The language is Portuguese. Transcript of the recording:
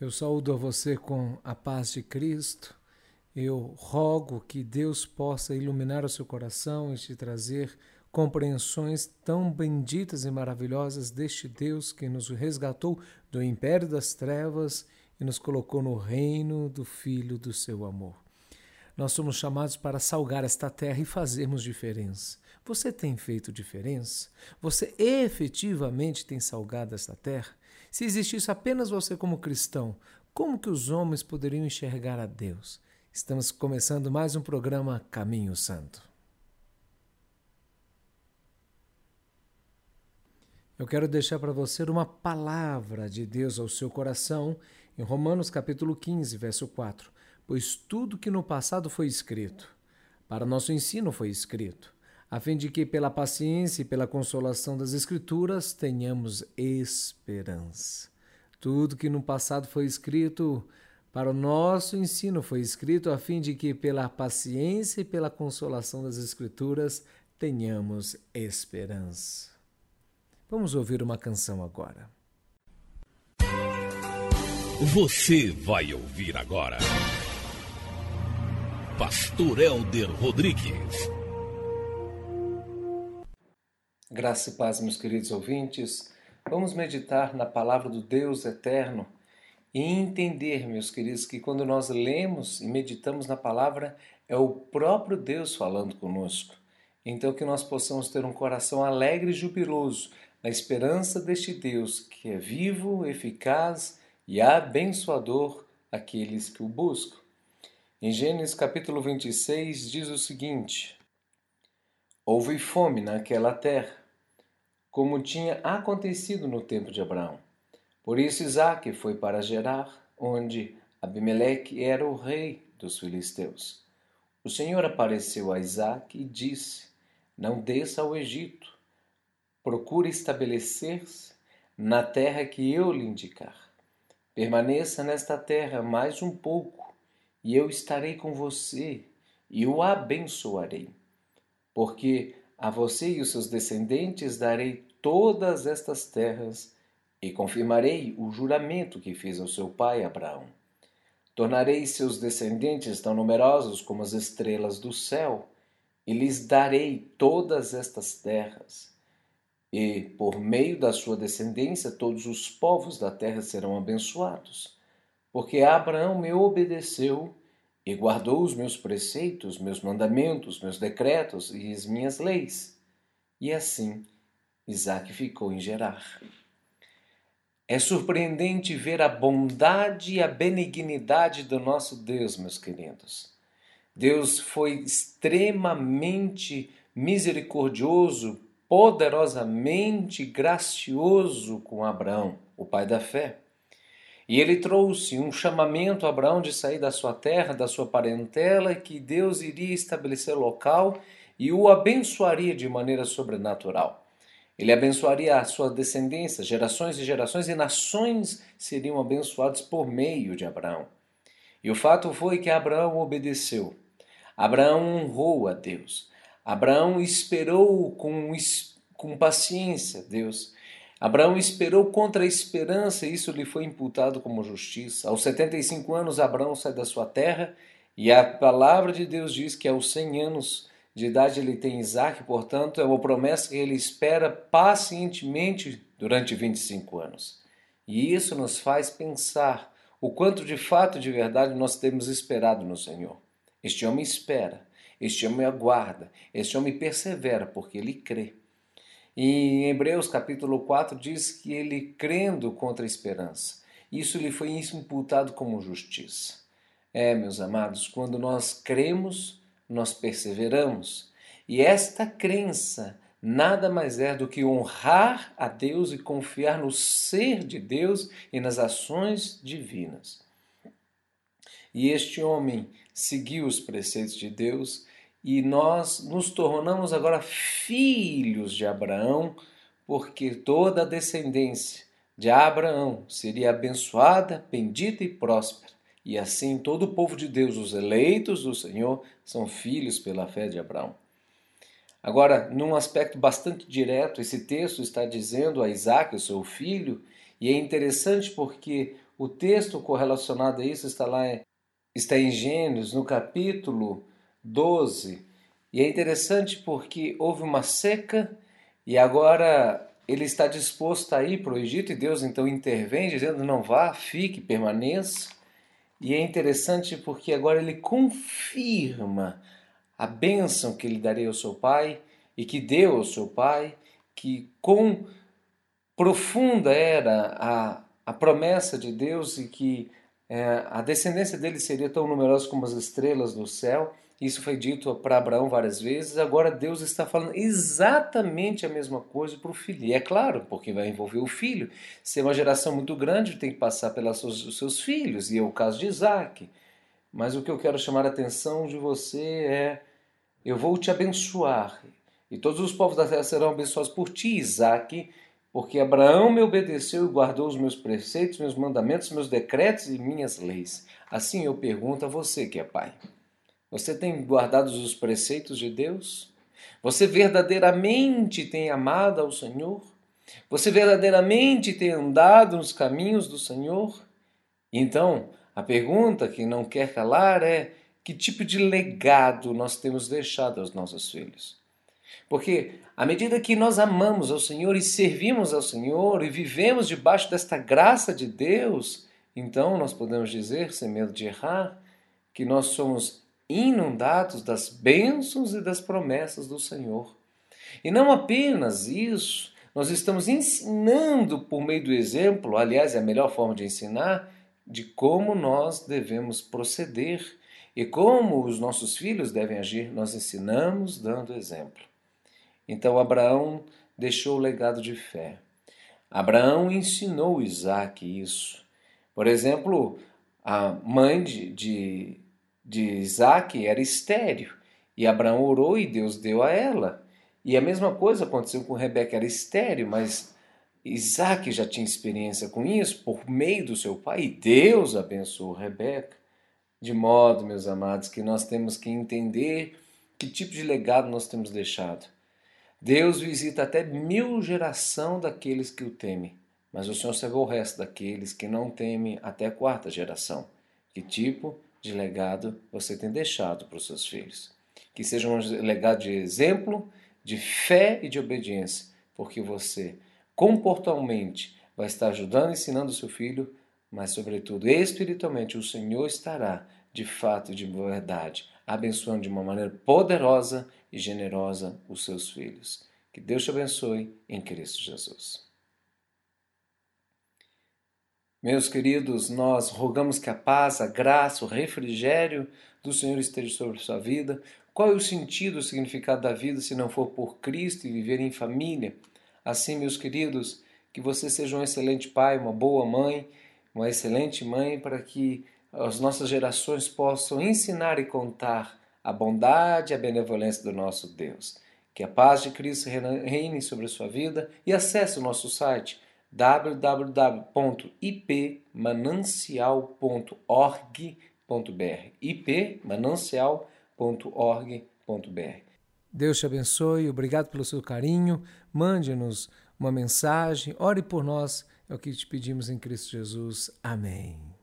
Eu saúdo a você com a paz de Cristo. Eu rogo que Deus possa iluminar o seu coração e te trazer compreensões tão benditas e maravilhosas deste Deus que nos resgatou do império das trevas e nos colocou no reino do Filho do seu amor. Nós somos chamados para salgar esta terra e fazermos diferença. Você tem feito diferença? Você efetivamente tem salgado esta terra? Se existisse apenas você como cristão, como que os homens poderiam enxergar a Deus? Estamos começando mais um programa Caminho Santo. Eu quero deixar para você uma palavra de Deus ao seu coração em Romanos capítulo 15, verso 4. Pois tudo que no passado foi escrito, para nosso ensino foi escrito, a fim de que pela paciência e pela consolação das Escrituras tenhamos esperança. Tudo que no passado foi escrito para o nosso ensino foi escrito a fim de que pela paciência e pela consolação das Escrituras tenhamos esperança. Vamos ouvir uma canção agora. Você vai ouvir agora. Pastor Elder Rodrigues Graça e paz, meus queridos ouvintes. Vamos meditar na palavra do Deus eterno e entender, meus queridos, que quando nós lemos e meditamos na palavra, é o próprio Deus falando conosco. Então, que nós possamos ter um coração alegre e jubiloso na esperança deste Deus que é vivo, eficaz e abençoador aqueles que o buscam. Em Gênesis capítulo 26 diz o seguinte: Houve fome naquela terra como tinha acontecido no tempo de Abraão. Por isso Isaac foi para Gerar, onde Abimeleque era o rei dos filisteus. O Senhor apareceu a Isaac e disse: Não desça ao Egito. Procure estabelecer-se na terra que eu lhe indicar. Permaneça nesta terra mais um pouco, e eu estarei com você e o abençoarei. Porque a você e os seus descendentes darei todas estas terras e confirmarei o juramento que fiz ao seu pai Abraão. Tornarei seus descendentes tão numerosos como as estrelas do céu, e lhes darei todas estas terras. E, por meio da sua descendência, todos os povos da terra serão abençoados, porque Abraão me obedeceu e guardou os meus preceitos, meus mandamentos, meus decretos e as minhas leis. E assim Isaac ficou em Gerar. É surpreendente ver a bondade e a benignidade do nosso Deus, meus queridos. Deus foi extremamente misericordioso, poderosamente gracioso com Abraão, o pai da fé. E ele trouxe um chamamento a Abraão de sair da sua terra, da sua parentela, que Deus iria estabelecer local e o abençoaria de maneira sobrenatural. Ele abençoaria a sua descendência, gerações e gerações, e nações seriam abençoadas por meio de Abraão. E o fato foi que Abraão obedeceu. Abraão honrou a Deus. Abraão esperou com, com paciência Deus. Abraão esperou contra a esperança e isso lhe foi imputado como justiça. Aos 75 anos, Abraão sai da sua terra e a palavra de Deus diz que aos 100 anos de idade ele tem Isaac, portanto, é uma promessa que ele espera pacientemente durante 25 anos. E isso nos faz pensar o quanto de fato, de verdade, nós temos esperado no Senhor. Este homem espera, este homem aguarda, este homem persevera porque ele crê. Em Hebreus capítulo 4 diz que ele crendo contra a esperança. Isso lhe foi imputado como justiça. É, meus amados, quando nós cremos, nós perseveramos. E esta crença nada mais é do que honrar a Deus e confiar no ser de Deus e nas ações divinas. E este homem seguiu os preceitos de Deus e nós nos tornamos agora filhos de Abraão, porque toda a descendência de Abraão seria abençoada, bendita e próspera. E assim todo o povo de Deus, os eleitos do Senhor, são filhos pela fé de Abraão. Agora, num aspecto bastante direto, esse texto está dizendo a Isaac, o seu filho, E é interessante porque o texto correlacionado a isso está lá está em Gênesis, no capítulo 12. E é interessante porque houve uma seca e agora ele está disposto a ir para o Egito e Deus então intervém, dizendo: não vá, fique, permaneça. E é interessante porque agora ele confirma a bênção que ele daria ao seu pai e que deu ao seu pai, que com profunda era a, a promessa de Deus e que é, a descendência dele seria tão numerosa como as estrelas do céu. Isso foi dito para Abraão várias vezes. Agora Deus está falando exatamente a mesma coisa para o filho. E é claro, porque vai envolver o filho. Se é uma geração muito grande, tem que passar pelos seus, seus filhos. E é o caso de Isaac. Mas o que eu quero chamar a atenção de você é: eu vou te abençoar. E todos os povos da terra serão abençoados por ti, Isaac porque Abraão me obedeceu e guardou os meus preceitos, meus mandamentos, meus decretos e minhas leis. Assim eu pergunto a você que é pai: você tem guardado os preceitos de Deus? Você verdadeiramente tem amado ao Senhor? Você verdadeiramente tem andado nos caminhos do Senhor? Então, a pergunta que não quer calar é: que tipo de legado nós temos deixado aos nossos filhos? Porque à medida que nós amamos ao Senhor e servimos ao Senhor e vivemos debaixo desta graça de Deus, então nós podemos dizer, sem medo de errar, que nós somos inundados das bênçãos e das promessas do Senhor. E não apenas isso, nós estamos ensinando por meio do exemplo, aliás, é a melhor forma de ensinar, de como nós devemos proceder e como os nossos filhos devem agir. Nós ensinamos dando exemplo. Então Abraão deixou o legado de fé. Abraão ensinou Isaac isso. Por exemplo, a mãe de, de, de Isaac era estéreo. E Abraão orou e Deus deu a ela. E a mesma coisa aconteceu com Rebeca, era estéreo, mas Isaac já tinha experiência com isso por meio do seu pai. E Deus abençoou Rebeca. De modo, meus amados, que nós temos que entender que tipo de legado nós temos deixado. Deus visita até mil geração daqueles que o temem, mas o Senhor salvou o resto daqueles que não temem até a quarta geração. Que tipo de legado você tem deixado para os seus filhos? Que seja um legado de exemplo, de fé e de obediência, porque você comportalmente vai estar ajudando e ensinando o seu filho, mas, sobretudo, espiritualmente, o Senhor estará, de fato e de verdade, abençoando de uma maneira poderosa e generosa os seus filhos. Que Deus te abençoe em Cristo Jesus. Meus queridos, nós rogamos que a paz, a graça, o refrigério do Senhor esteja sobre sua vida. Qual é o sentido, o significado da vida se não for por Cristo e viver em família? Assim, meus queridos, que você seja um excelente pai, uma boa mãe, uma excelente mãe, para que as nossas gerações possam ensinar e contar a bondade e a benevolência do nosso Deus. Que a paz de Cristo reine sobre a sua vida e acesse o nosso site www.ipmanancial.org.br ipmanancial.org.br Deus te abençoe, obrigado pelo seu carinho. Mande-nos uma mensagem, ore por nós, é o que te pedimos em Cristo Jesus. Amém.